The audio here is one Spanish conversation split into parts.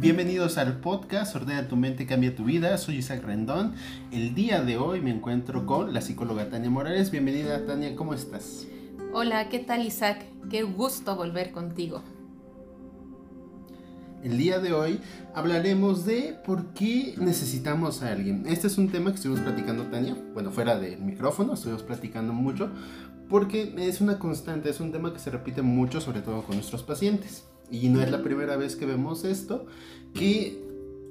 Bienvenidos al podcast Ordena tu mente, cambia tu vida. Soy Isaac Rendón. El día de hoy me encuentro con la psicóloga Tania Morales. Bienvenida Tania, ¿cómo estás? Hola, ¿qué tal Isaac? Qué gusto volver contigo. El día de hoy hablaremos de por qué necesitamos a alguien. Este es un tema que estuvimos platicando, Tania. Bueno, fuera del micrófono, estuvimos platicando mucho porque es una constante, es un tema que se repite mucho, sobre todo con nuestros pacientes. Y no es la primera vez que vemos esto, que,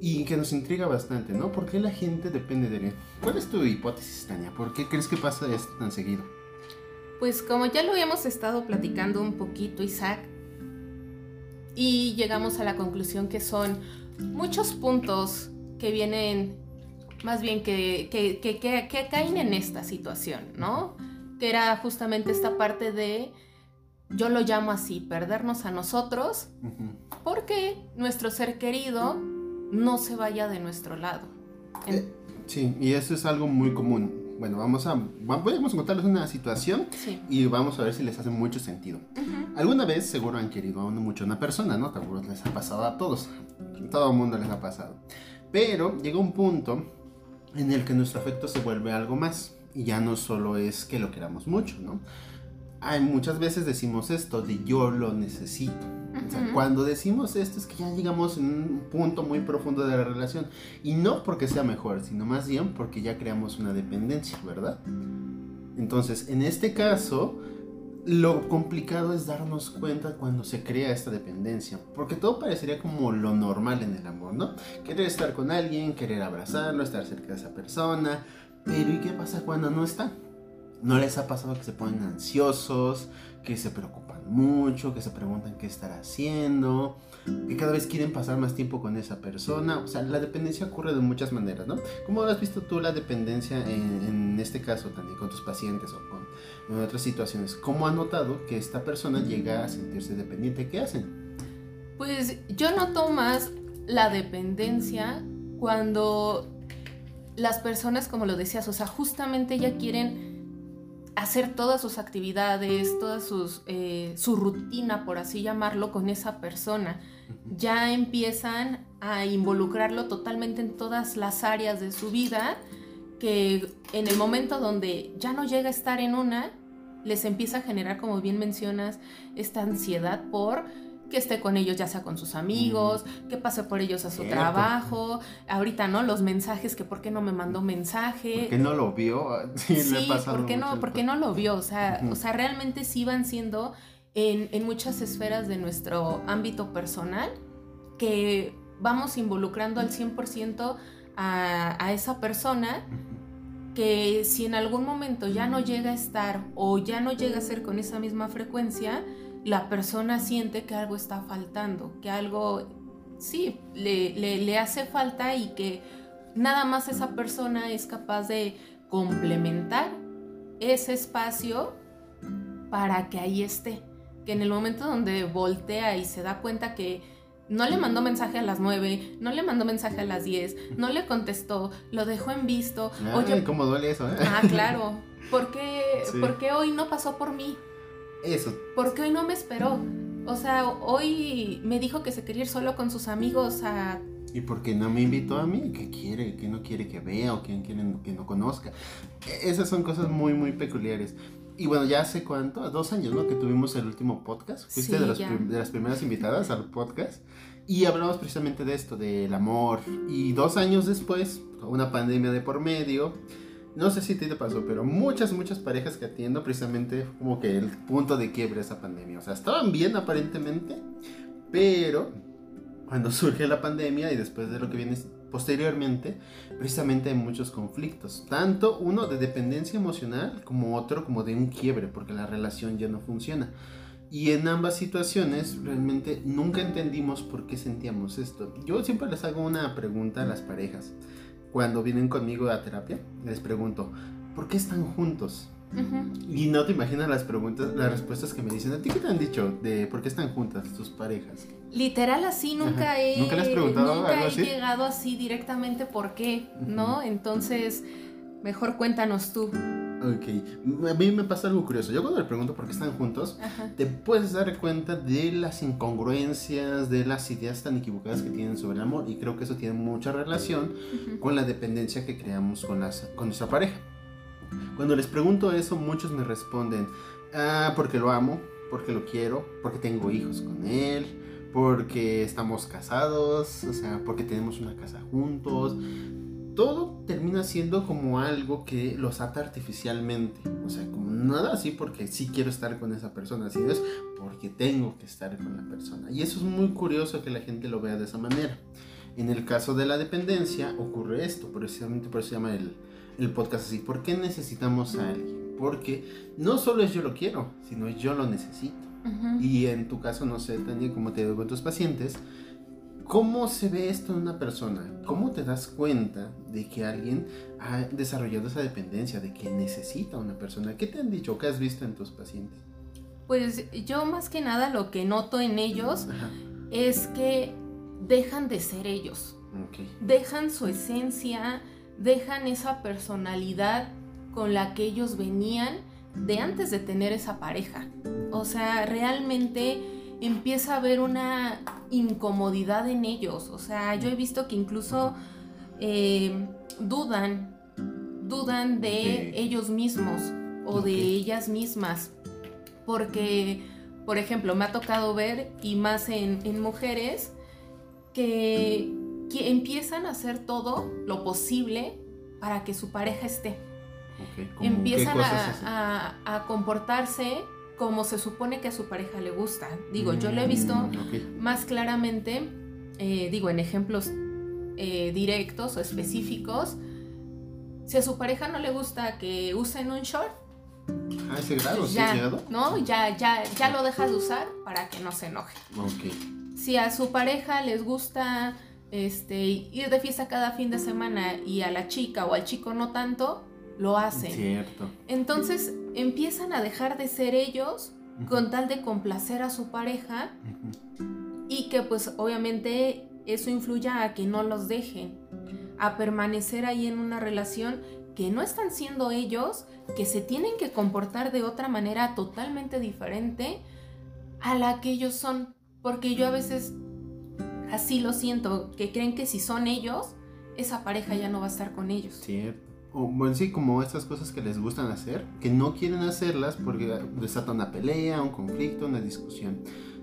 y que nos intriga bastante, ¿no? ¿Por qué la gente depende de él? ¿Cuál es tu hipótesis, Tania? ¿Por qué crees que pasa esto tan seguido? Pues como ya lo habíamos estado platicando un poquito, Isaac, y llegamos a la conclusión que son muchos puntos que vienen, más bien que, que, que, que caen en esta situación, ¿no? Que era justamente esta parte de, yo lo llamo así, perdernos a nosotros, porque nuestro ser querido no se vaya de nuestro lado. Eh, sí, y eso es algo muy común bueno, vamos a, vamos a contarles una situación y vamos a ver si les hace mucho sentido. Alguna vez seguro han querido mucho a una persona, ¿no? Seguro les ha pasado a todos. Todo el mundo les ha pasado. Pero llega un punto en el que nuestro afecto se vuelve algo más. Y ya no solo es que lo queramos mucho, ¿no? Hay muchas veces decimos esto de yo lo necesito. cuando decimos esto es que ya llegamos en un punto muy profundo de la relación. Y no porque sea mejor, sino más bien porque ya creamos una dependencia, ¿verdad? Entonces, en este caso, lo complicado es darnos cuenta cuando se crea esta dependencia, porque todo parecería como lo normal en el amor, ¿no? Querer estar con alguien, querer abrazarlo, estar cerca de esa persona, pero ¿y qué pasa cuando no está? ¿No les ha pasado que se ponen ansiosos, que se preocupan mucho, que se preguntan qué estará haciendo, que cada vez quieren pasar más tiempo con esa persona? O sea, la dependencia ocurre de muchas maneras, ¿no? ¿Cómo has visto tú la dependencia en, este caso también con tus pacientes o con otras situaciones? ¿Cómo has notado que esta persona llega a sentirse dependiente? ¿Qué hacen? Pues yo noto más la dependencia cuando las personas, como lo decías, o sea, justamente ya quieren hacer todas sus actividades, toda sus, eh, su rutina, por así llamarlo, con esa persona. Ya empiezan a involucrarlo totalmente en todas las áreas de su vida, que en el momento donde ya no llega a estar en una, les empieza a generar, como bien mencionas, esta ansiedad por que esté con ellos, ya sea con sus amigos, que pase por ellos a su trabajo. Ahorita, ¿no? Los mensajes, que por qué no me mandó mensaje. ¿Por qué no lo vio? Sí, sí ¿por qué no, porque no lo vio? O sea, o sea, realmente sí van siendo en, en muchas esferas de nuestro ámbito personal que vamos involucrando al 100% a, a esa persona que si en algún momento ya no llega a estar o ya no llega a ser con esa misma frecuencia, la persona siente que algo está faltando, que algo, sí, le, le, hace falta y que nada más esa persona es capaz de complementar ese espacio para que ahí esté. Que en el momento donde voltea y se da cuenta que no le mandó mensaje a las 9, no le mandó mensaje a las 10, no le contestó, lo dejó en visto. Oye, ¿cómo duele eso? Eh? Ah, claro. ¿Por qué, ¿Por qué hoy no pasó por mí? Eso. Porque hoy no me esperó. O sea, hoy me dijo que se quería ir solo con sus amigos a... ¿Y por qué no me invitó a mí? ¿Qué quiere? ¿Qué no quiere que vea? ¿O quién quiere que no conozca? Esas son cosas muy, muy peculiares. Y bueno, ya hace cuánto, dos años, ¿no? Que tuvimos el último podcast. Fuiste de, de las primeras invitadas al podcast. Y hablamos precisamente de esto, del amor. Y dos años después, una pandemia de por medio no sé si te pasó, pero muchas, muchas parejas que atiendo precisamente como que el punto de quiebre esa pandemia. O sea, estaban bien aparentemente, pero cuando surge la pandemia y después de lo que viene posteriormente, precisamente hay muchos conflictos. Tanto uno de dependencia emocional como otro como de un quiebre, porque la relación ya no funciona. Y en ambas situaciones realmente nunca entendimos por qué sentíamos esto. Yo siempre les hago una pregunta a las parejas cuando vienen conmigo a terapia, les pregunto, ¿por qué están juntos? Y no te imaginas las preguntas, las respuestas que me dicen. ¿A ti qué te han dicho de por qué están juntas tus parejas? Literal así nunca he, ¿Nunca preguntado nunca he llegado así directamente por qué, ¿no? Entonces, mejor cuéntanos tú. Ok, a mí me pasa algo curioso. Yo cuando le pregunto por qué están juntos, te puedes dar cuenta de las incongruencias, de las ideas tan equivocadas que tienen sobre el amor. Y creo que eso tiene mucha relación con la dependencia que creamos con, las, con nuestra pareja. Cuando les pregunto eso, muchos me responden, ah, porque lo amo, porque lo quiero, porque tengo hijos con él, porque estamos casados, o sea, porque tenemos una casa juntos. Todo termina siendo como algo que los ata artificialmente. O sea, como nada así porque sí quiero estar con esa persona, sino es porque tengo que estar con la persona. Y eso es muy curioso que la gente lo vea de esa manera. En el caso de la dependencia ocurre esto, precisamente por eso se llama el, el podcast así. ¿Por qué necesitamos a alguien? Porque no solo es yo lo quiero, sino yo lo necesito. Y en tu caso, no sé, Tania, como te digo con tus pacientes, ¿cómo se ve esto en una persona? ¿Cómo te das cuenta de que alguien ha desarrollado esa dependencia, de que necesita a una persona? ¿Qué te han dicho? ¿Qué has visto en tus pacientes? Pues yo más que nada lo que noto en ellos es que dejan de ser ellos. Dejan su esencia, dejan esa personalidad con la que ellos venían de antes de tener esa pareja. O sea, realmente empieza a haber una incomodidad en ellos. O sea, yo he visto que incluso eh, dudan, dudan de ellos mismos o de ellas mismas. Porque, por ejemplo, me ha tocado ver, y más en, mujeres, que, que empiezan a hacer todo lo posible para que su pareja esté. Empiezan a, comportarse como se supone que a su pareja le gusta. Digo, yo lo he visto mm, más claramente, eh, digo, en ejemplos eh, directos o específicos. Si a su pareja no le gusta que usen un short, Ah, ese grado, ya, ¿no? Ya, ya, ya lo dejas de usar para que no se enoje. Si a su pareja les gusta este, ir de fiesta cada fin de semana y a la chica o al chico no tanto, lo hacen. Cierto. Entonces empiezan a dejar de ser ellos con tal de complacer a su pareja y que pues obviamente eso influya a que no los dejen, a permanecer ahí en una relación que no están siendo ellos, que se tienen que comportar de otra manera totalmente diferente a la que ellos son. Porque yo a veces así lo siento, que creen que si son ellos, esa pareja ya no va a estar con ellos. Cierto. O, bueno, sí, como estas cosas que les gustan hacer, que no quieren hacerlas porque desata una pelea, un conflicto, una discusión.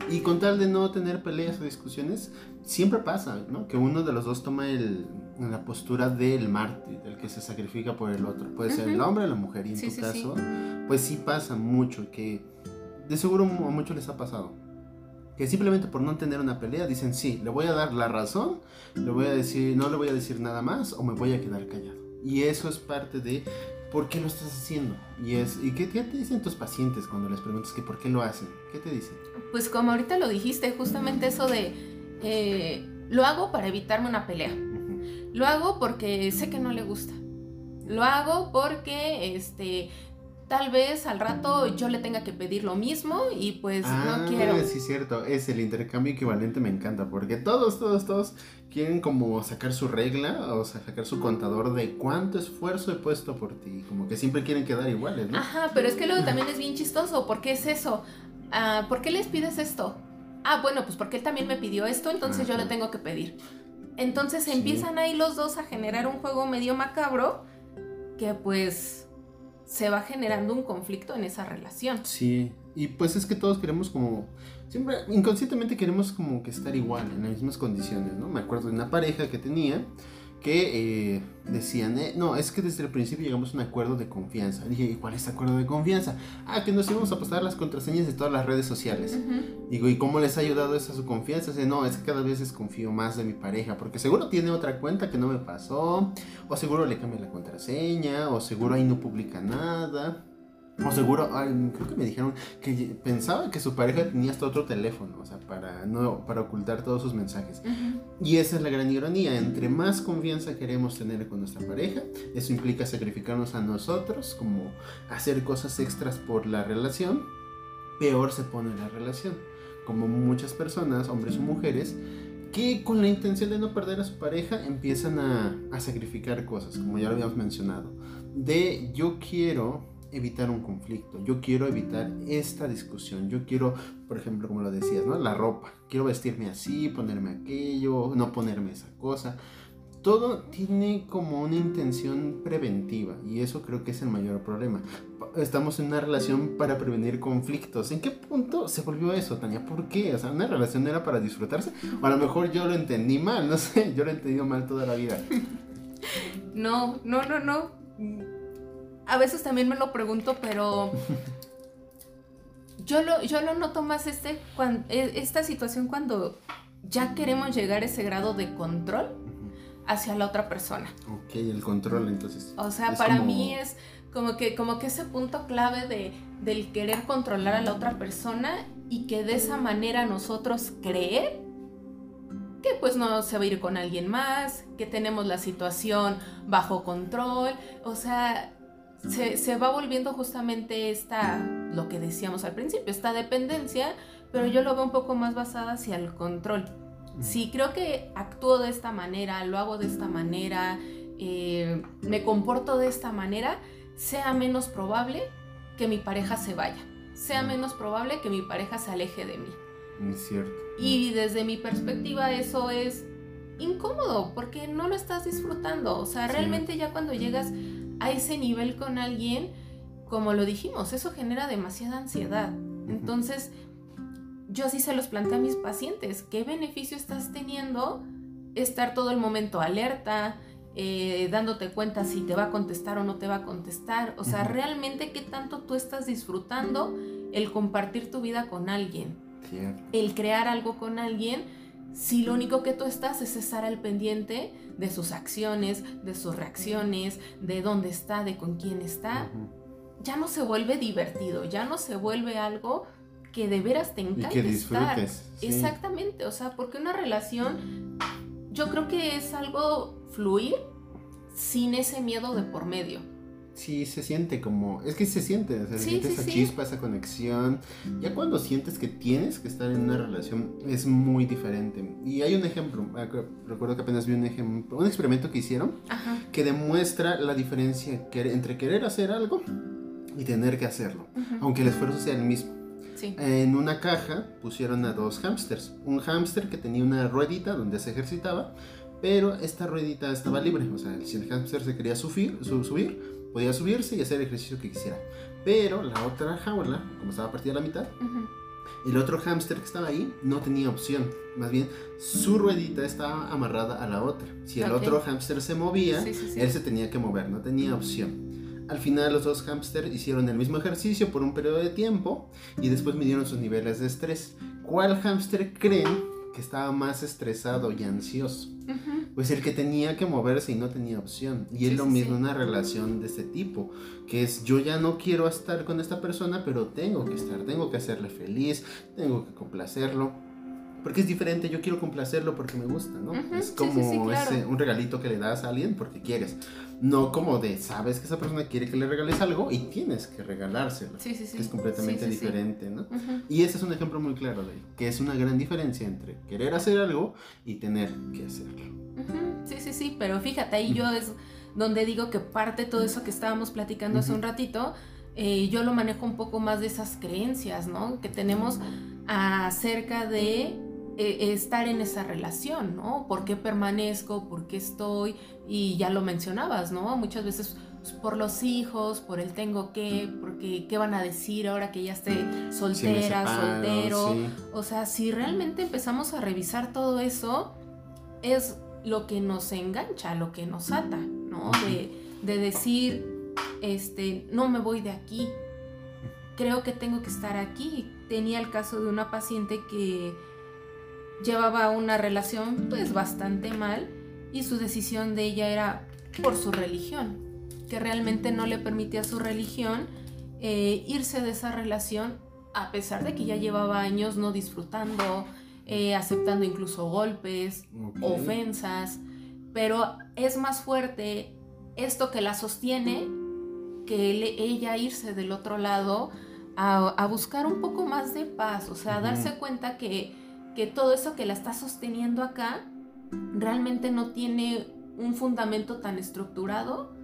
Y con tal de no tener peleas o discusiones, siempre pasa, ¿no? Que uno de los dos toma el, la postura del mártir, del que se sacrifica por el otro. Puede ser el hombre o la mujer. Y en tu caso, pues sí pasa mucho, que de seguro a muchos les ha pasado que simplemente por no tener una pelea dicen, sí, le voy a dar la razón, le voy a decir, no le voy a decir nada más o me voy a quedar callado. Y eso es parte de por qué lo estás haciendo. Y es ¿y qué, te dicen tus pacientes cuando les preguntas que por qué lo hacen? ¿Qué te dicen? Pues como ahorita lo dijiste, justamente eso de, eh, lo hago para evitarme una pelea. Lo hago porque sé que no le gusta. Lo hago porque este tal vez al rato yo le tenga que pedir lo mismo y pues no ah, quiero. Sí, cierto, es el intercambio equivalente, me encanta, porque todos, todos, todos quieren como sacar su regla o sacar su contador de cuánto esfuerzo he puesto por ti, como que siempre quieren quedar iguales, ¿no? Ajá, pero es que luego también es bien chistoso, ¿por qué es eso? Ah, ¿Por qué les pides esto? Ah, bueno, pues porque él también me pidió esto, entonces yo le tengo que pedir. Entonces empiezan ahí los dos a generar un juego medio macabro que pues se va generando un conflicto en esa relación. Sí, y pues es que todos queremos como, siempre inconscientemente queremos como que estar igual, en las mismas condiciones, ¿no? Me acuerdo de una pareja que tenía que eh, decían, eh, no, es que desde el principio llegamos a un acuerdo de confianza. Dije, ¿y cuál es el acuerdo de confianza? Ah, que nos íbamos a pasar las contraseñas de todas las redes sociales. Digo, ¿y cómo les ha ayudado eso a su confianza? Dice, no, es que cada vez desconfío más de mi pareja, porque seguro tiene otra cuenta que no me pasó, o seguro le cambia la contraseña, o seguro ahí no publica nada. O seguro, creo que me dijeron que pensaba que su pareja tenía hasta otro teléfono, o sea, para, no, para ocultar todos sus mensajes. Y esa es la gran ironía, entre más confianza queremos tener con nuestra pareja, eso implica sacrificarnos a nosotros, como hacer cosas extras por la relación, peor se pone la relación. Como muchas personas, hombres o mujeres, que con la intención de no perder a su pareja empiezan a, a sacrificar cosas, como ya lo habíamos mencionado de yo quiero evitar un conflicto, yo quiero evitar esta discusión, yo quiero, por ejemplo, como lo decías, ¿no? La ropa, quiero vestirme así, ponerme aquello, no ponerme esa cosa. Todo tiene como una intención preventiva y eso creo que es el mayor problema. Estamos en una relación para prevenir conflictos. ¿En qué punto se volvió eso, Tania? ¿Por qué? O sea, una relación era para disfrutarse. O a lo mejor yo lo entendí mal, no sé, yo lo he entendido mal toda la vida. No, no, no, no a veces también me lo pregunto, pero yo lo, yo lo noto más este, e, esta situación cuando ya queremos llegar a ese grado de control hacia la otra persona. Ok, el control entonces. O sea, para mí es como que, como que ese punto clave de, del querer controlar a la otra persona y que de esa manera nosotros creer que pues no se va a ir con alguien más, que tenemos la situación bajo control, o sea, se, va volviendo justamente esta, lo que decíamos al principio, esta dependencia, pero yo lo veo un poco más basada hacia el control. Si creo que actúo de esta manera, lo hago de esta manera, eh, me comporto de esta manera, sea menos probable que mi pareja se vaya, sea menos probable que mi pareja se aleje de mí. Es cierto. Y desde mi perspectiva eso es incómodo porque no lo estás disfrutando. O sea, realmente ya cuando llegas a ese nivel con alguien, como lo dijimos, eso genera demasiada ansiedad. Entonces, yo así se los planteo a mis pacientes. ¿Qué beneficio estás teniendo estar todo el momento alerta, eh, dándote cuenta si te va a contestar o no te va a contestar? O sea, realmente qué tanto tú estás disfrutando el compartir tu vida con alguien. El crear algo con alguien si lo único que tú estás es estar al pendiente de sus acciones, de sus reacciones, de dónde está, de con quién está, ya no se vuelve divertido, ya no se vuelve algo que de veras te encanta que disfrutes, Exactamente, o sea, porque una relación yo creo que es algo fluir sin ese miedo de por medio. Sí, se siente como. Es que se siente, se siente esa chispa, esa conexión. Ya cuando sientes que tienes que estar en una relación, es muy diferente. Y hay un ejemplo, recuerdo que apenas vi un ejemplo, un experimento que hicieron que demuestra la diferencia entre querer hacer algo y tener que hacerlo, aunque el esfuerzo sea el mismo. En una caja pusieron a dos hámsters. Un hámster que tenía una ruedita donde se ejercitaba, pero esta ruedita estaba libre. O sea, si el hámster se quería subir, subir podía subirse y hacer el ejercicio que quisiera. Pero la otra jaula, como estaba partida a la mitad, el otro hámster que estaba ahí no tenía opción. Más bien, su ruedita estaba amarrada a la otra. Si el otro hámster se movía, él se tenía que mover, no tenía opción. Al final los dos hámsters hicieron el mismo ejercicio por un periodo de tiempo y después midieron sus niveles de estrés. ¿Cuál hámster creen que estaba más estresado y ansioso. Pues el que tenía que moverse y no tenía opción. Y es lo mismo una relación de este tipo, que es yo ya no quiero estar con esta persona, pero tengo que estar, tengo que hacerle feliz, tengo que complacerlo. Porque es diferente, yo quiero complacerlo porque me gusta, ¿no? es como ese, un regalito que le das a alguien porque quieres. No como de, sabes que esa persona quiere que le regales algo y tienes que regalárselo. Sí, sí, sí. es completamente diferente, ¿no? Y ese es un ejemplo muy claro de que es una gran diferencia entre querer hacer algo y tener que hacerlo. Sí, sí, sí, pero fíjate, ahí yo es donde digo que parte todo eso que estábamos platicando hace un ratito, eh, yo lo manejo un poco más de esas creencias, ¿no? Que tenemos acerca de eh, estar en esa relación, ¿no? ¿Por qué permanezco? ¿Por qué estoy? Y ya lo mencionabas, ¿no? Muchas veces pues, por los hijos, por el tengo que, porque qué van a decir ahora que ya esté soltera, soltero. O sea, si realmente empezamos a revisar todo eso, es lo que nos engancha, lo que nos ata, ¿no? De, de decir, este, no me voy de aquí, creo que tengo que estar aquí. Tenía el caso de una paciente que llevaba una relación pues bastante mal y su decisión de ella era por su religión, que realmente no le permitía a su religión eh, irse de esa relación a pesar de que ya llevaba años no disfrutando, eh, aceptando incluso golpes, ofensas, pero es más fuerte esto que la sostiene que ella irse del otro lado a, buscar un poco más de paz, o sea, darse cuenta que que todo eso que la está sosteniendo acá realmente no tiene un fundamento tan estructurado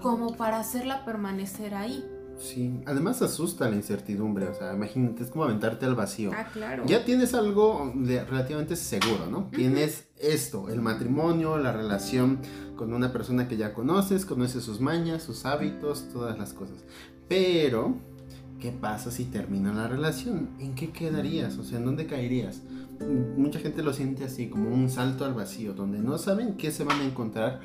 como para hacerla permanecer ahí. Sí, además asusta la incertidumbre, o sea, imagínate, es como aventarte al vacío. Ah, claro. Ya tienes algo relativamente seguro, ¿no? Tienes esto, el matrimonio, la relación con una persona que ya conoces, conoces sus mañas, sus hábitos, todas las cosas. Pero, ¿qué pasa si termina la relación? ¿En qué quedarías? O sea, ¿en dónde caerías? Mucha gente lo siente así, como un salto al vacío, donde no saben qué se van a encontrar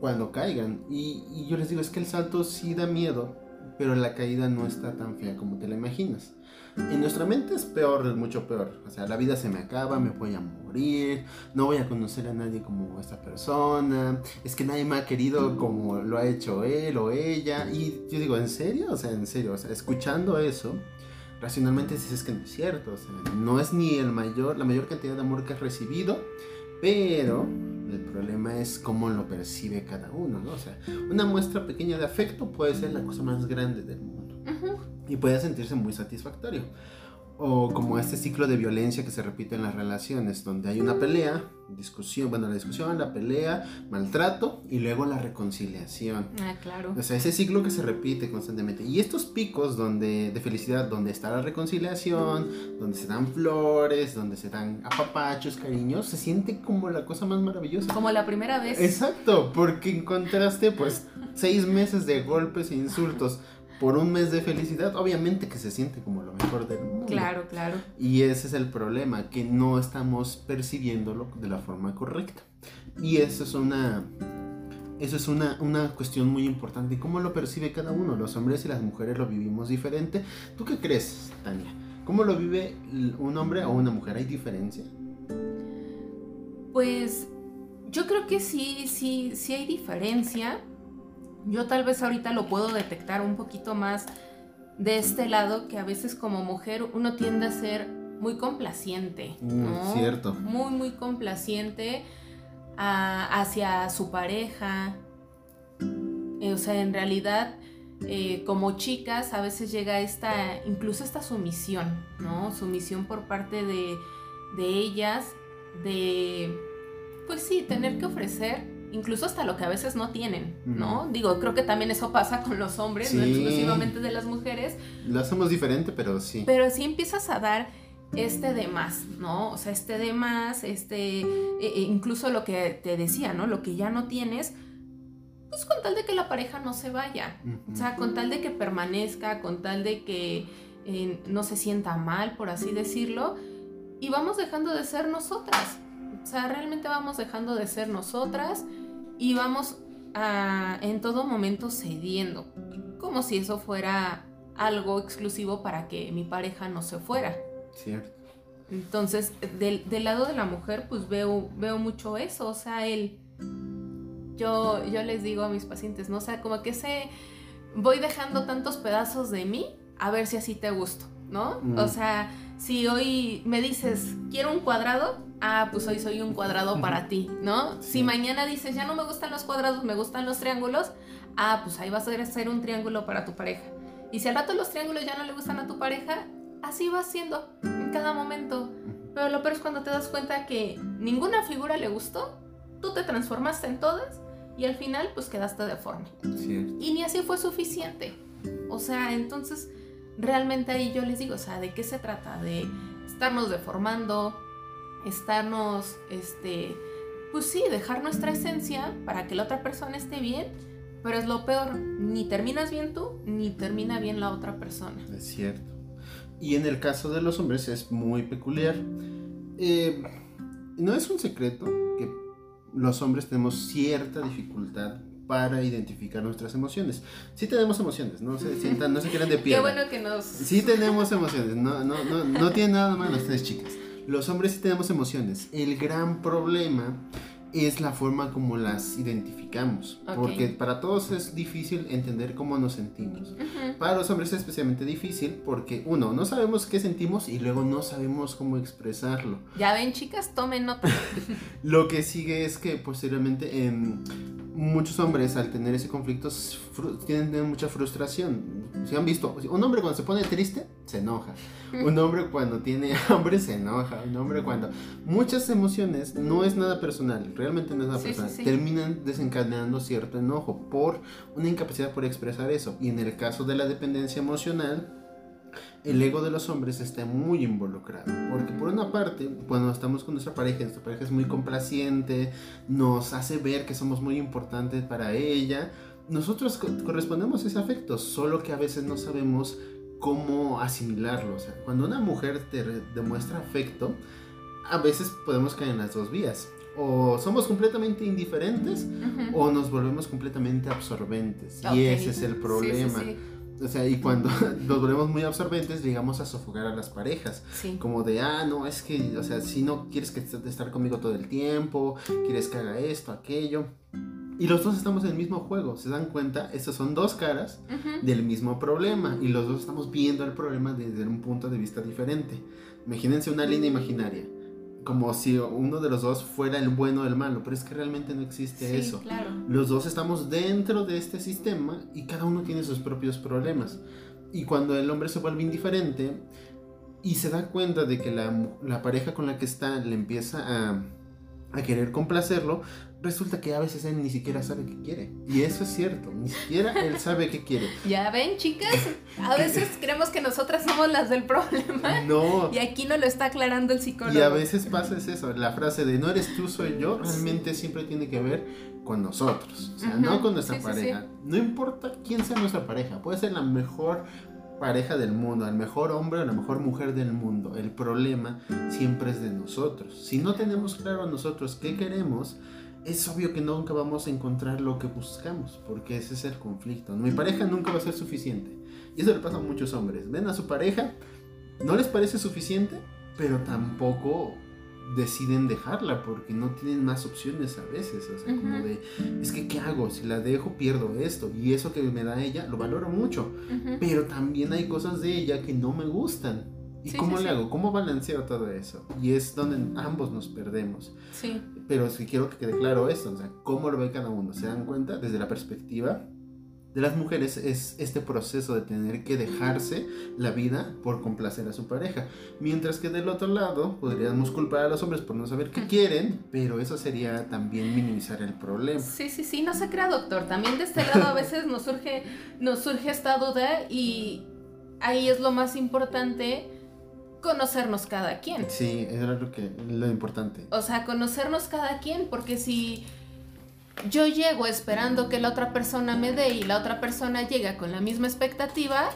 cuando caigan. Y, y yo les digo, es que el salto sí da miedo, pero la caída no está tan fea como te la imaginas. En nuestra mente es peor, es mucho peor. O sea, la vida se me acaba, me voy a morir, no voy a conocer a nadie como esta persona, es que nadie me ha querido como lo ha hecho él o ella. Y yo digo, ¿en serio? O sea, en serio, o sea, escuchando eso, racionalmente dices que no es cierto. O sea, no es ni el mayor, la mayor cantidad de amor que has recibido, pero el problema es cómo lo percibe cada uno, ¿no? O sea, una muestra pequeña de afecto puede ser la cosa más grande del mundo. Y puede sentirse muy satisfactorio o como este ciclo de violencia que se repite en las relaciones, donde hay una pelea, discusión, bueno, la discusión, la pelea, maltrato y luego la reconciliación. Ah, claro. O sea, ese ciclo que se repite constantemente. Y estos picos donde, de felicidad, donde está la reconciliación, donde se dan flores, donde se dan apapachos, cariños, se siente como la cosa más maravillosa. Como la primera vez. Exacto, porque encontraste pues seis meses de golpes e insultos por un mes de felicidad, obviamente que se siente como lo mejor del mundo. Claro, claro. Y ese es el problema, que no estamos percibiéndolo de la forma correcta. Y eso es una, eso es una, una cuestión muy importante. ¿Cómo lo percibe cada uno? Los hombres y las mujeres lo vivimos diferente. ¿Tú qué crees, Tania? ¿Cómo lo vive un hombre o una mujer? ¿Hay diferencia? Pues yo creo que sí, sí, sí hay diferencia yo tal vez ahorita lo puedo detectar un poquito más de este lado que a veces como mujer uno tiende a ser muy complaciente, mm, cierto. Muy, muy complaciente hacia su pareja. Eh, o sea, en realidad, eh, como chicas, a veces llega esta, incluso esta sumisión, ¿no? Sumisión por parte de, de ellas, de, pues sí, tener que ofrecer incluso hasta lo que a veces no tienen, ¿no? Digo, creo que también eso pasa con los hombres, no exclusivamente de las mujeres. Lo hacemos diferente, pero sí. Pero sí empiezas a dar este de más, ¿no? O sea, este de más, este, e, e incluso lo que te decía, ¿no? Lo que ya no tienes, pues con tal de que la pareja no se vaya, o sea, con tal de que permanezca, con tal de que eh, no se sienta mal, por así decirlo, y vamos dejando de ser nosotras. O sea, realmente vamos dejando de ser nosotras y vamos a, en todo momento cediendo, como si eso fuera algo exclusivo para que mi pareja no se fuera. Cierto. Entonces, del, lado de la mujer, pues veo, veo mucho eso, o sea, él, yo, yo les digo a mis pacientes, ¿no? O sea, como que se, voy dejando tantos pedazos de mí, a ver si así te gusto, ¿no? O sea, si hoy me dices, quiero un cuadrado, ah, pues hoy soy un cuadrado para ti, ¿no? Si mañana dices, ya no me gustan los cuadrados, me gustan los triángulos, ah, pues ahí vas a hacer un triángulo para tu pareja. Y si al rato los triángulos ya no le gustan a tu pareja, así va siendo en cada momento. Pero lo peor es cuando te das cuenta que ninguna figura le gustó, tú te transformaste en todas y al final pues quedaste deforme. Y ni así fue suficiente. O sea, entonces realmente ahí yo les digo, o sea, ¿de qué se trata? De estarnos deformando, estarnos, este, pues sí, dejar nuestra esencia para que la otra persona esté bien, pero es lo peor, ni terminas bien tú, ni termina bien la otra persona. Es cierto. Y en el caso de los hombres es muy peculiar. Eh, no es un secreto que los hombres tenemos cierta dificultad para identificar nuestras emociones. Sí tenemos emociones, no se sientan, no se quieran de pie. Qué bueno que nos... Sí tenemos emociones, no, no, no, no tiene nada malo ustedes chicas. Los hombres sí tenemos emociones. El gran problema es la forma como las identificamos. Porque para todos es difícil entender cómo nos sentimos. Para los hombres es especialmente difícil porque, uno, no sabemos qué sentimos y luego no sabemos cómo expresarlo. Ya ven, chicas, tomen nota. Lo que sigue es que posteriormente muchos hombres al tener ese conflicto tienen mucha frustración. Si han visto, un hombre cuando se pone triste, se enoja. Un hombre cuando tiene hambre, se enoja. Un hombre cuando... Muchas emociones, no es nada personal, realmente no es nada personal, terminan desencadenando cierto enojo por una incapacidad por expresar eso. Y en el caso de la dependencia emocional, el ego de los hombres está muy involucrado. Porque por una parte, cuando estamos con nuestra pareja, nuestra pareja es muy complaciente, nos hace ver que somos muy importantes para ella, nosotros correspondemos a ese afecto, solo que a veces no sabemos cómo asimilarlo. O sea, cuando una mujer te demuestra afecto, a veces podemos caer en las dos vías. O somos completamente indiferentes o nos volvemos completamente absorbentes. Y ese es el problema. O sea, y cuando nos volvemos muy absorbentes, llegamos a sofocar a las parejas. Como de, ah, no, es que, o sea, si no quieres que estar conmigo todo el tiempo, quieres que haga esto, aquello. Y los dos estamos en el mismo juego, ¿se dan cuenta? Estas son dos caras del mismo problema y los dos estamos viendo el problema desde un punto de vista diferente. Imagínense una línea imaginaria como si uno de los dos fuera el bueno o el malo, pero es que realmente no existe eso. Los dos estamos dentro de este sistema y cada uno tiene sus propios problemas. Y cuando el hombre se vuelve indiferente y se da cuenta de que la, la pareja con la que está le empieza a, a querer complacerlo, resulta que a veces él ni siquiera sabe qué quiere. Y eso es cierto, ni siquiera él sabe qué quiere. Ya ven, chicas, a veces creemos que nosotras somos las del problema. No. Y aquí no lo está aclarando el psicólogo. Y a veces pasa eso, la frase de no eres tú, soy yo, realmente siempre tiene que ver con nosotros, o sea, no con nuestra pareja. No importa quién sea nuestra pareja, puede ser la mejor pareja del mundo, el mejor hombre o la mejor mujer del mundo. El problema siempre es de nosotros. Si no tenemos claro nosotros qué queremos, es obvio que nunca vamos a encontrar lo que buscamos, porque ese es el conflicto. Mi pareja nunca va a ser suficiente. Y eso le pasa a muchos hombres. Ven a su pareja, no les parece suficiente, pero tampoco deciden dejarla porque no tienen más opciones a veces. O sea, como de, es que, ¿qué hago? Si la dejo, pierdo esto. Y eso que me da ella, lo valoro mucho. Pero también hay cosas de ella que no me gustan. ¿Y cómo le hago? ¿Cómo balanceo todo eso? Y es donde ambos nos perdemos. Sí. Pero sí quiero que quede claro esto, o sea, cómo lo ve cada uno. ¿Se dan cuenta? Desde la perspectiva de las mujeres es este proceso de tener que dejarse la vida por complacer a su pareja. Mientras que del otro lado podríamos culpar a los hombres por no saber qué quieren, pero eso sería también minimizar el problema. Sí, sí, sí, no se crea doctor. También de este lado a veces nos surge, nos surge esta duda y ahí es lo más importante conocernos cada quien. Sí, era lo que lo importante. O sea, conocernos cada quien, porque si yo llego esperando que la otra persona me dé y la otra persona llega con la misma expectativa,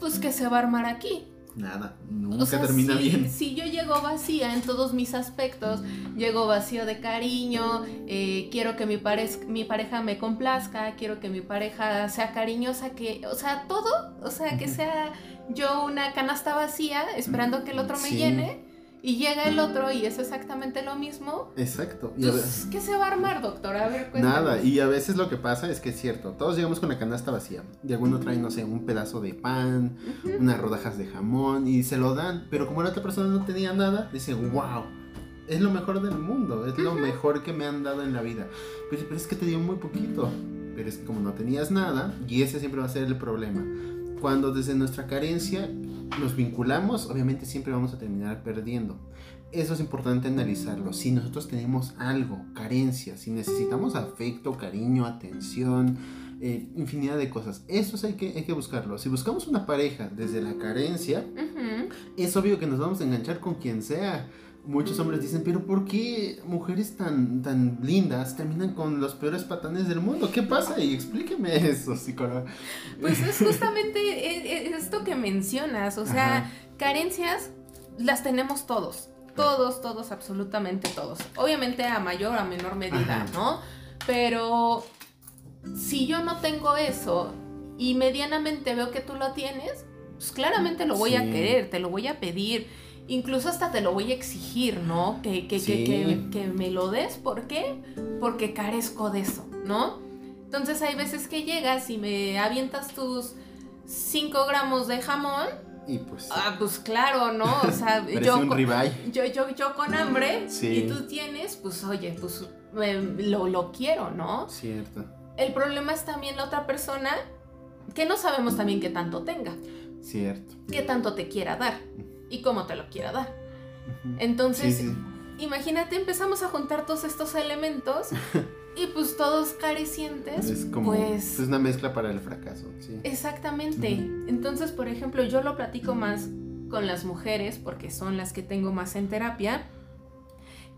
pues que se va a armar aquí. Nada, nunca termina bien. Si yo llego vacía en todos mis aspectos, llego vacío de cariño, eh, quiero que mi, mi pareja me complazca, quiero que mi pareja sea cariñosa, que, o sea, todo, o sea, que sea yo una canasta vacía esperando que el otro me llene y llega el otro y es exactamente lo mismo. Exacto. Entonces, ¿qué se va a armar, doctor? A ver, Nada, y a veces lo que pasa es que es cierto, todos llegamos con la canasta vacía y alguno trae, no sé, un pedazo de pan, unas rodajas de jamón y se lo dan, pero como la otra persona no tenía nada, dice, wow. Es lo mejor del mundo, es lo mejor que me han dado en la vida. Pero, pero es que te dio muy poquito. Pero es que como no tenías nada, y ese siempre va a ser el problema cuando desde nuestra carencia nos vinculamos, obviamente siempre vamos a terminar perdiendo. Eso es importante analizarlo. Si nosotros tenemos algo, carencia, si necesitamos afecto, cariño, atención, eh, infinidad de cosas, eso hay que, hay que buscarlo. Si buscamos una pareja desde la carencia, es obvio que nos vamos a enganchar con quien sea muchos hombres dicen, pero ¿por qué mujeres tan, tan lindas terminan con los peores patanes del mundo? ¿Qué pasa? Y explíqueme eso, psicóloga. Pues es justamente e, e, esto que mencionas, o sea, carencias las tenemos todos, todos, todos, absolutamente todos. Obviamente a mayor, a menor medida, ¿no? Pero si yo no tengo eso y medianamente veo que tú lo tienes, pues claramente lo voy a querer, te lo voy a pedir incluso hasta te lo voy a exigir, ¿no? Que, que, que, que, me lo des, ¿por qué? Porque carezco de eso, ¿no? Entonces hay veces que llegas y me avientas tus 5 gramos de jamón y pues... Ah, pues claro, ¿no? O sea, yo, un con, yo, yo, yo, con hambre y tú tienes, pues oye, pues lo, lo quiero, ¿no? Cierto. El problema es también la otra persona que no sabemos también qué tanto tenga. Cierto. Qué tanto te quiera dar y cómo te lo quiera dar. Entonces, imagínate, empezamos a juntar todos estos elementos y pues todos carecientes. Es como pues, es una mezcla para el fracaso. Sí. Exactamente. Entonces, por ejemplo, yo lo platico más con las mujeres porque son las que tengo más en terapia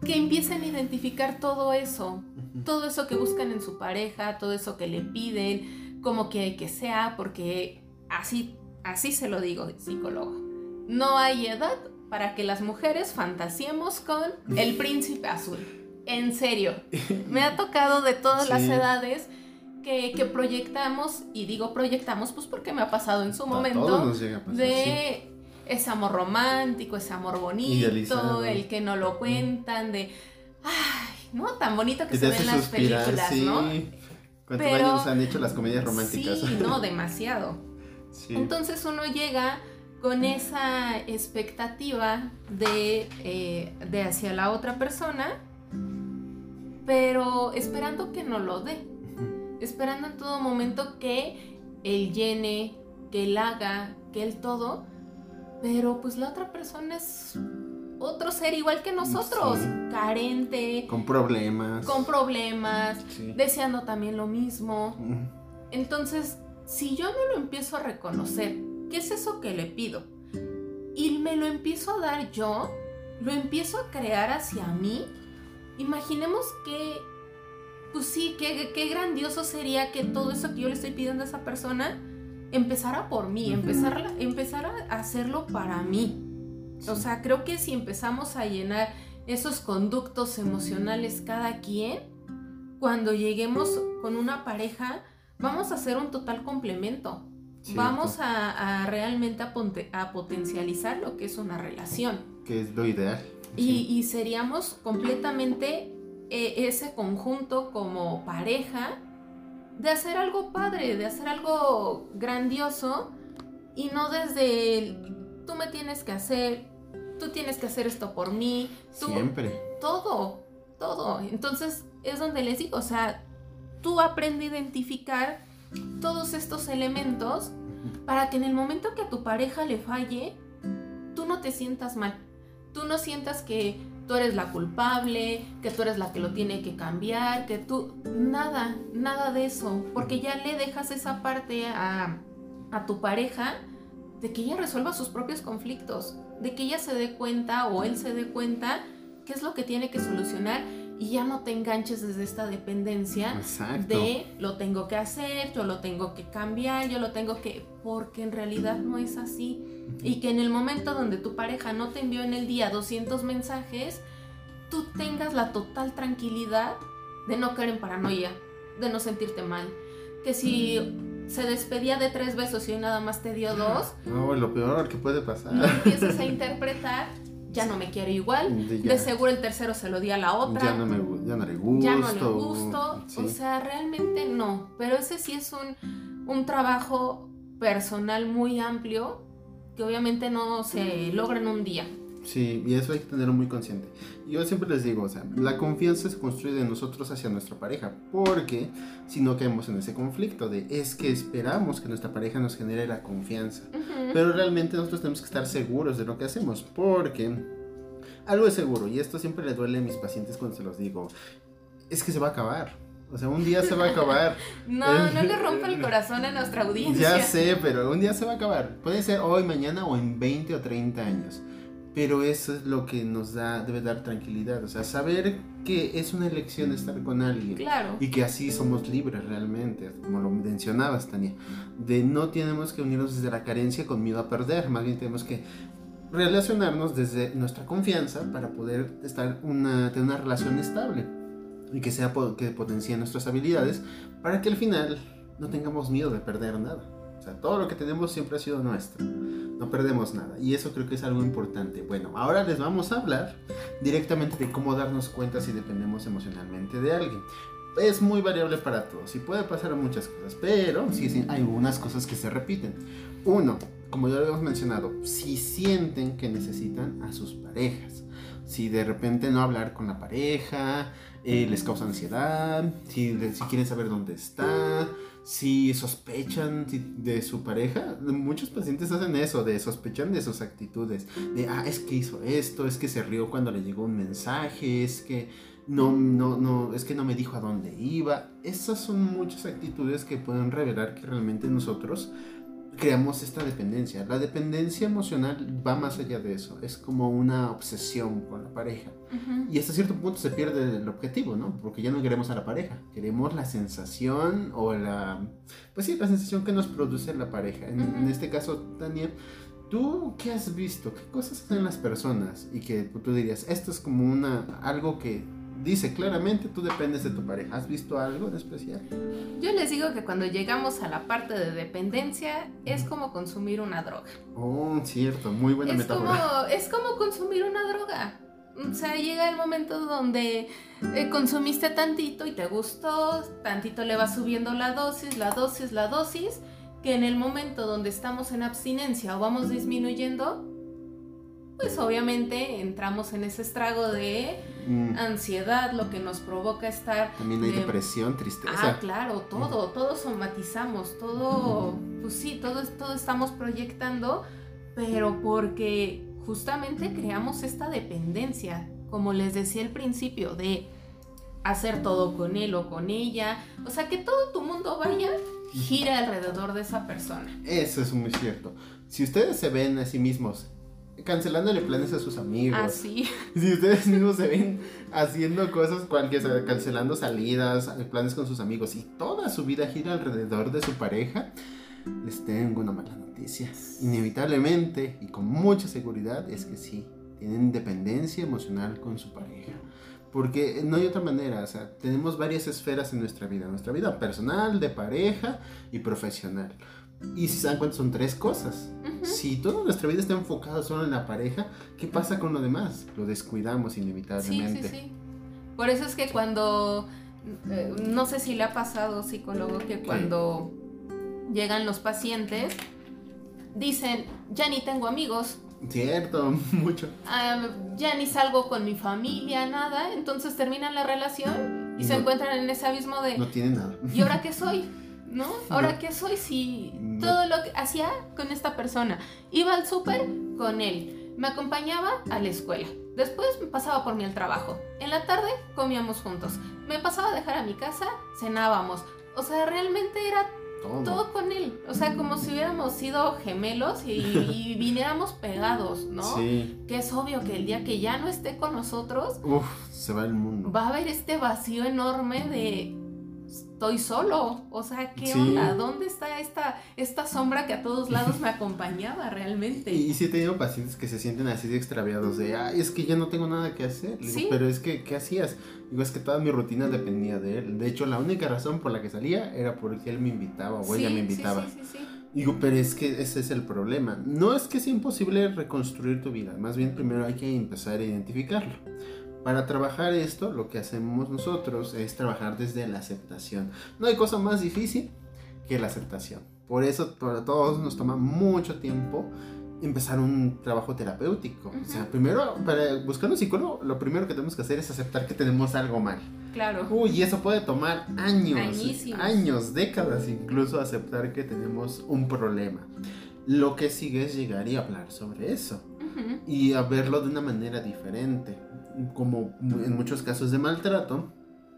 que empiecen a identificar todo eso, todo eso que buscan en su pareja, todo eso que le piden, como que, que sea, porque así, así se lo digo, psicólogo. No hay edad para que las mujeres fantasiemos con el príncipe azul. En serio, me ha tocado de todas las edades que, proyectamos, y digo proyectamos pues porque me ha pasado en su momento, de ese amor romántico, ese amor bonito, el que no lo cuentan, de, ay, ¿no? Tan bonito que, se ven las películas, ¿no? ¿Cuántos años han hecho las comedias románticas? Sí, no, demasiado. Entonces uno llega con esa expectativa de, eh, de hacia la otra persona, pero esperando que no lo dé, esperando en todo momento que él llene, que él haga, que él todo, pero pues la otra persona es otro ser igual que nosotros, carente, con problemas, con problemas, deseando también lo mismo. Entonces, si yo no lo empiezo a reconocer, ¿qué es eso que le pido? Y me lo empiezo a dar yo, lo empiezo a crear hacia mí. Imaginemos que, pues sí, qué, grandioso sería que todo eso que yo le estoy pidiendo a esa persona empezara por mí, empezar, empezar a hacerlo para mí. O sea, creo que si empezamos a llenar esos conductos emocionales cada quien, cuando lleguemos con una pareja, vamos a hacer un total complemento. Vamos a, realmente a, potencializar lo que es una relación. Que es lo ideal. Y, seríamos completamente eh, ese conjunto como pareja de hacer algo padre, de hacer algo grandioso y no desde tú me tienes que hacer, tú tienes que hacer esto por mí. Siempre. Todo, todo. Entonces es donde les digo, o sea, tú aprende a identificar todos estos elementos para que en el momento que a tu pareja le falle, tú no te sientas mal. Tú no sientas que tú eres la culpable, que tú eres la que lo tiene que cambiar, que tú... Nada, nada de eso. Porque ya le dejas esa parte a, a tu pareja de que ella resuelva sus propios conflictos, de que ella se dé cuenta o él se dé cuenta qué es lo que tiene que solucionar y ya no te enganches desde esta dependencia de lo tengo que hacer, yo lo tengo que cambiar, yo lo tengo que... porque en realidad no es así. Y que en el momento donde tu pareja no te envió en el día 200 mensajes, tú tengas la total tranquilidad de no caer en paranoia, de no sentirte mal. Que si se despedía de tres besos y hoy nada más te dio dos. No, lo peor que puede pasar. No empiezas a interpretar ya no me quiere igual, de seguro el tercero se lo di a la otra. Ya no, me, ya no le gusto. Ya no le gusto, o sea, realmente no, pero ese sí es un, un trabajo personal muy amplio que obviamente no se logra en un día. Sí, y eso hay que tenerlo muy consciente. Yo siempre les digo, o sea, la confianza se construye de nosotros hacia nuestra pareja, porque si no caemos en ese conflicto de es que esperamos que nuestra pareja nos genere la confianza, pero realmente nosotros tenemos que estar seguros de lo que hacemos, porque algo es seguro, y esto siempre le duele a mis pacientes cuando se los digo, es que se va a acabar. O sea, un día se va a acabar. no, no le rompa el corazón a nuestra audiencia. Ya sé, pero un día se va a acabar. Puede ser hoy, mañana o en 20 o 30 años pero eso es lo que nos da, debe dar tranquilidad, o sea, saber que es una elección estar con alguien. Claro. y que así somos libres realmente, como lo mencionabas, Tania, de no tenemos que unirnos desde la carencia con miedo a perder, más bien tenemos que relacionarnos desde nuestra confianza para poder estar una, tener una relación estable. Y que sea que potencie nuestras habilidades para que al final no tengamos miedo de perder nada. O sea, todo lo que tenemos siempre ha sido nuestro no perdemos nada. Y eso creo que es algo importante. Bueno, ahora les vamos a hablar directamente de cómo darnos cuenta si dependemos emocionalmente de alguien. Es muy variable para todos y puede pasar muchas cosas, pero sí, sí hay algunas cosas que se repiten. Uno, como ya lo habíamos mencionado, si sienten que necesitan a sus parejas, si de repente no hablar con la pareja eh, les causa ansiedad, si, si quieren saber dónde está, si sospechan de su pareja, muchos pacientes hacen eso, de sospechan de sus actitudes, de, ah, es que hizo esto, es que se rió cuando le llegó un mensaje, es que no, no, no, es que no me dijo a dónde iba. Esas son muchas actitudes que pueden revelar que realmente nosotros creamos esta dependencia. La dependencia emocional va más allá de eso, es como una obsesión con la pareja. Y hasta cierto punto se pierde el objetivo, ¿no? Porque ya no queremos a la pareja, queremos la sensación o la, pues sí, la sensación que nos produce la pareja. En, este caso, Tania, ¿tú qué has visto? ¿Qué cosas hacen las personas? Y que tú dirías, esto es como una, algo que dice claramente tú dependes de tu pareja. ¿Has visto algo de especial? Yo les digo que cuando llegamos a la parte de dependencia es como consumir una droga. Oh, cierto, muy buena es metáfora. Como, es como consumir una droga. O sea, llega el momento donde eh, consumiste tantito y te gustó, tantito le va subiendo la dosis, la dosis, la dosis, que en el momento donde estamos en abstinencia o vamos disminuyendo, pues obviamente entramos en ese estrago de mm. ansiedad, lo que nos provoca estar... También hay depresión, tristeza. Ah, claro, todo, todo somatizamos, todo, pues sí, todo, todo estamos proyectando, pero porque justamente creamos esta dependencia, como les decía al principio, de hacer todo con él o con ella, o sea, que todo tu mundo vaya gira alrededor de esa persona. Eso es muy cierto. Si ustedes se ven a sí mismos cancelándole planes a sus amigos. Ah, sí. Si ustedes mismos se ven haciendo cosas, cualquier, cancelando salidas, planes con sus amigos y toda su vida gira alrededor de su pareja, les tengo una mala noticia. Inevitablemente y con mucha seguridad es que sí, tienen dependencia emocional con su pareja. Porque no hay otra manera, o sea, tenemos varias esferas en nuestra vida, nuestra vida personal, de pareja y profesional. Y si se dan cuenta, son tres cosas. Si toda nuestra vida está enfocada solo en la pareja, ¿qué pasa con lo demás? Lo descuidamos inevitablemente. Sí, sí, sí. Por eso es que cuando, eh, no sé si le ha pasado, psicólogo, que cuando llegan los pacientes, dicen, ya ni tengo amigos. Cierto, mucho. Ah, ya ni salgo con mi familia, nada. Entonces terminan la relación y se encuentran en ese abismo de... No tienen nada. ¿Y ahora qué soy? ¿No? Ahora, ¿qué soy si todo lo que hacía con esta persona? Iba al súper con él, me acompañaba a la escuela, después me pasaba por mí al trabajo, en la tarde comíamos juntos, me pasaba a dejar a mi casa, cenábamos, o sea, realmente era todo, con él, o sea, como si hubiéramos sido gemelos y, y viniéramos pegados, ¿no? Sí. Que es obvio que el día que ya no esté con nosotros, se va el mundo. Va a haber este vacío enorme de estoy solo. O sea, ¿qué onda? ¿Dónde está esta, esta sombra que a todos lados me acompañaba realmente? Y, sí he tenido pacientes que se sienten así de extraviados, de, ay, es que ya no tengo nada que hacer. pero es que, ¿qué hacías? Digo, es que toda mi rutina dependía de él. De hecho, la única razón por la que salía era porque él me invitaba o ella me invitaba. Digo, pero es que ese es el problema. No es que sea imposible reconstruir tu vida, más bien primero hay que empezar a identificarlo. Para trabajar esto, lo que hacemos nosotros es trabajar desde la aceptación. No hay cosa más difícil que la aceptación. Por eso para todos nos toma mucho tiempo empezar un trabajo terapéutico. O sea, primero, para buscar un psicólogo, lo primero que tenemos que hacer es aceptar que tenemos algo mal. Claro. Uy, eso puede tomar años, años, décadas incluso aceptar que tenemos un problema. Lo que sigue es llegar y hablar sobre eso. Y a verlo de una manera diferente como en muchos casos de maltrato,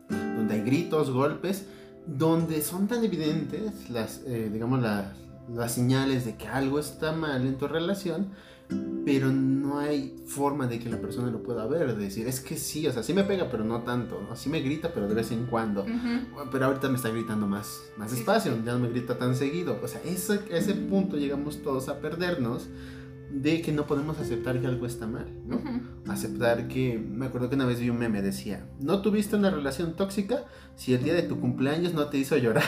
donde hay gritos, golpes, donde son tan evidentes las, eh, digamos, las señales de que algo está mal en tu relación, pero no hay forma de que la persona lo pueda ver, de decir, es que sí, o sea, sí me pega, pero no tanto, ¿no? sí me grita, pero de vez en cuando, pero ahorita me está gritando más, más despacio, ya no me grita tan seguido, o sea, ese, ese punto llegamos todos a perdernos de que no podemos aceptar que algo está mal, ¿no? Aceptar que, me acuerdo que una vez vi un meme, decía, no tuviste una relación tóxica si el día de tu cumpleaños no te hizo llorar.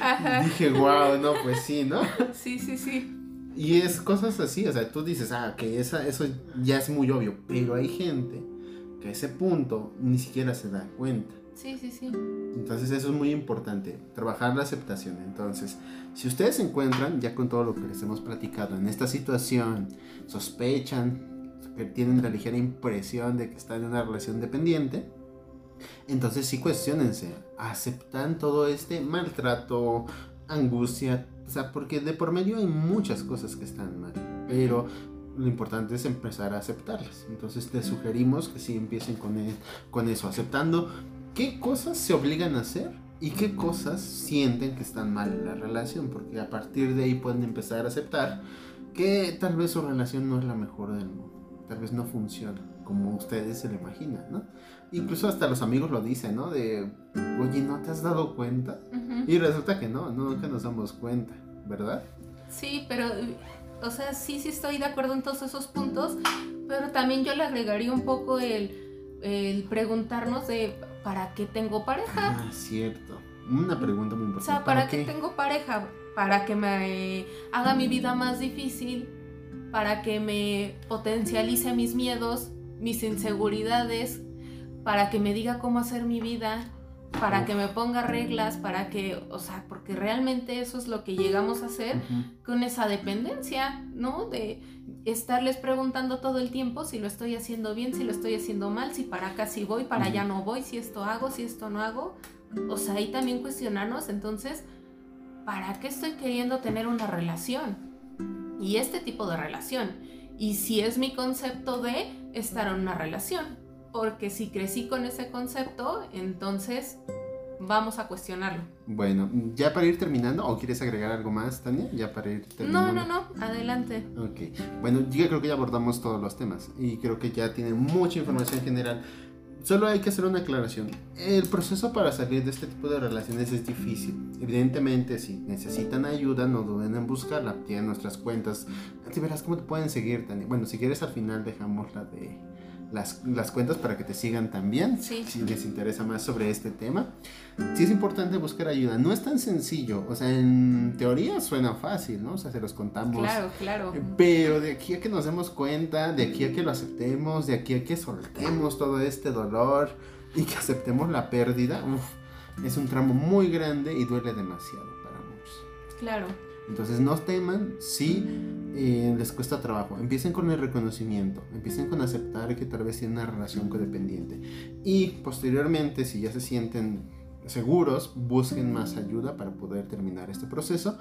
Dije, wow, no, pues sí, ¿no? Sí, sí, sí. Y es cosas así, o sea, tú dices, ah, que esa, eso ya es muy obvio, pero hay gente que a ese punto ni siquiera se da cuenta. Sí, sí, sí. Entonces eso es muy importante, trabajar la aceptación. Entonces, si ustedes se encuentran, ya con todo lo que les hemos platicado, en esta situación, sospechan, que tienen la ligera impresión de que están en una relación dependiente, entonces sí cuestionense, aceptan todo este maltrato, angustia, o sea, porque de por medio hay muchas cosas que están mal, pero lo importante es empezar a aceptarlas. Entonces te sugerimos que sí empiecen con, e, con eso, aceptando qué cosas se obligan a hacer y qué cosas sienten que están mal en la relación, porque a partir de ahí pueden empezar a aceptar que tal vez su relación no es la mejor del mundo, tal vez no funciona como ustedes se lo imaginan, ¿no? Incluso hasta los amigos lo dicen, ¿no? De, oye, ¿no te has dado cuenta? Y resulta que no, no que nos damos cuenta, ¿verdad? Sí, pero, o sea, sí, sí estoy de acuerdo en todos esos puntos, pero también yo le agregaría un poco el, el preguntarnos de, ¿para qué tengo pareja? Ah, cierto. Una pregunta muy importante. O sea, ¿para, qué? tengo pareja? Para que me haga mi vida más difícil, para que me potencialice mis miedos, mis inseguridades, para que me diga cómo hacer mi vida, para que me ponga reglas, para que, o sea, porque realmente eso es lo que llegamos a hacer con esa dependencia, ¿no? De estarles preguntando todo el tiempo si lo estoy haciendo bien, si lo estoy haciendo mal, si para acá sí voy, para allá no voy, si esto hago, si esto no hago. O sea, ahí también cuestionarnos, entonces, ¿para qué estoy queriendo tener una relación? Y este tipo de relación. Y si es mi concepto de estar en una relación. Porque si crecí con ese concepto, entonces vamos a cuestionarlo. Bueno, ya para ir terminando, ¿o quieres agregar algo más, Tania? Ya para ir terminando. No, no, no, adelante. Ok, bueno, yo creo que ya abordamos todos los temas y creo que ya tienen mucha información general. Solo hay que hacer una aclaración. El proceso para salir de este tipo de relaciones es difícil. Evidentemente, si necesitan ayuda, no duden en buscarla. Tienen nuestras cuentas. Así verás cómo te pueden seguir, Tania. Bueno, si quieres al final dejamos la de las, las, cuentas para que te sigan también, si les interesa más sobre este tema. Sí es importante buscar ayuda, no es tan sencillo, o sea, en teoría suena fácil, ¿no? O sea, se los contamos. Claro, claro. Pero de aquí a que nos demos cuenta, de aquí a que lo aceptemos, de aquí a que soltemos todo este dolor y que aceptemos la pérdida, es un tramo muy grande y duele demasiado para muchos. Claro. Entonces no teman si eh, les cuesta trabajo. Empiecen con el reconocimiento, empiecen con aceptar que tal vez tienen una relación codependiente. Y posteriormente, si ya se sienten seguros, busquen más ayuda para poder terminar este proceso.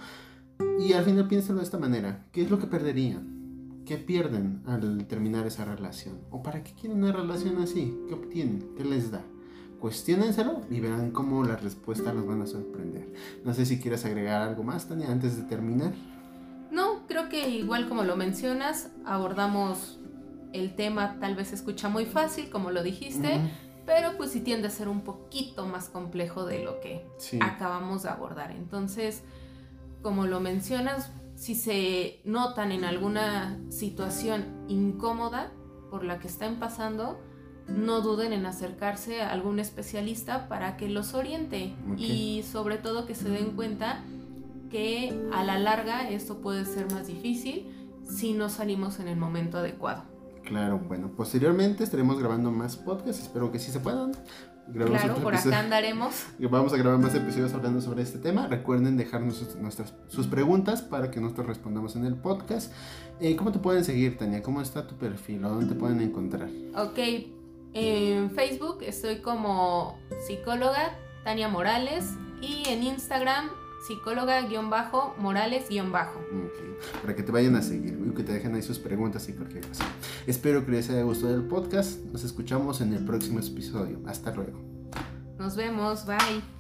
Y al final piénsenlo de esta manera. ¿Qué es lo que perderían? ¿Qué pierden al terminar esa relación? ¿O para qué quieren una relación así? ¿Qué obtienen? ¿Qué les da? Cuestionenselo y verán cómo las respuestas nos van a sorprender. No sé si quieres agregar algo más, Tania, antes de terminar. No, creo que igual como lo mencionas, abordamos el tema, tal vez se escucha muy fácil, como lo dijiste, pero pues sí tiende a ser un poquito más complejo de lo que acabamos de abordar. Entonces, como lo mencionas, si se notan en alguna situación incómoda por la que están pasando, no duden en acercarse a algún especialista para que los oriente y sobre todo que se den cuenta que a la larga esto puede ser más difícil si no salimos en el momento adecuado. Claro, bueno, posteriormente estaremos grabando más podcasts, espero que sí se puedan. claro, por acá andaremos. Vamos a grabar más episodios hablando sobre este tema. Recuerden dejarnos sus, nuestras, sus preguntas para que nosotros respondamos en el podcast. Eh, ¿Cómo te pueden seguir, Tania? ¿Cómo está tu perfil? ¿O dónde te pueden encontrar? Ok, en Facebook estoy como psicóloga Tania Morales y en Instagram psicóloga-morales-bajo. Para que te vayan a seguir y que te dejen ahí sus preguntas y cualquier cosa. Espero que les haya gustado el podcast. Nos escuchamos en el próximo episodio. Hasta luego. Nos vemos. Bye.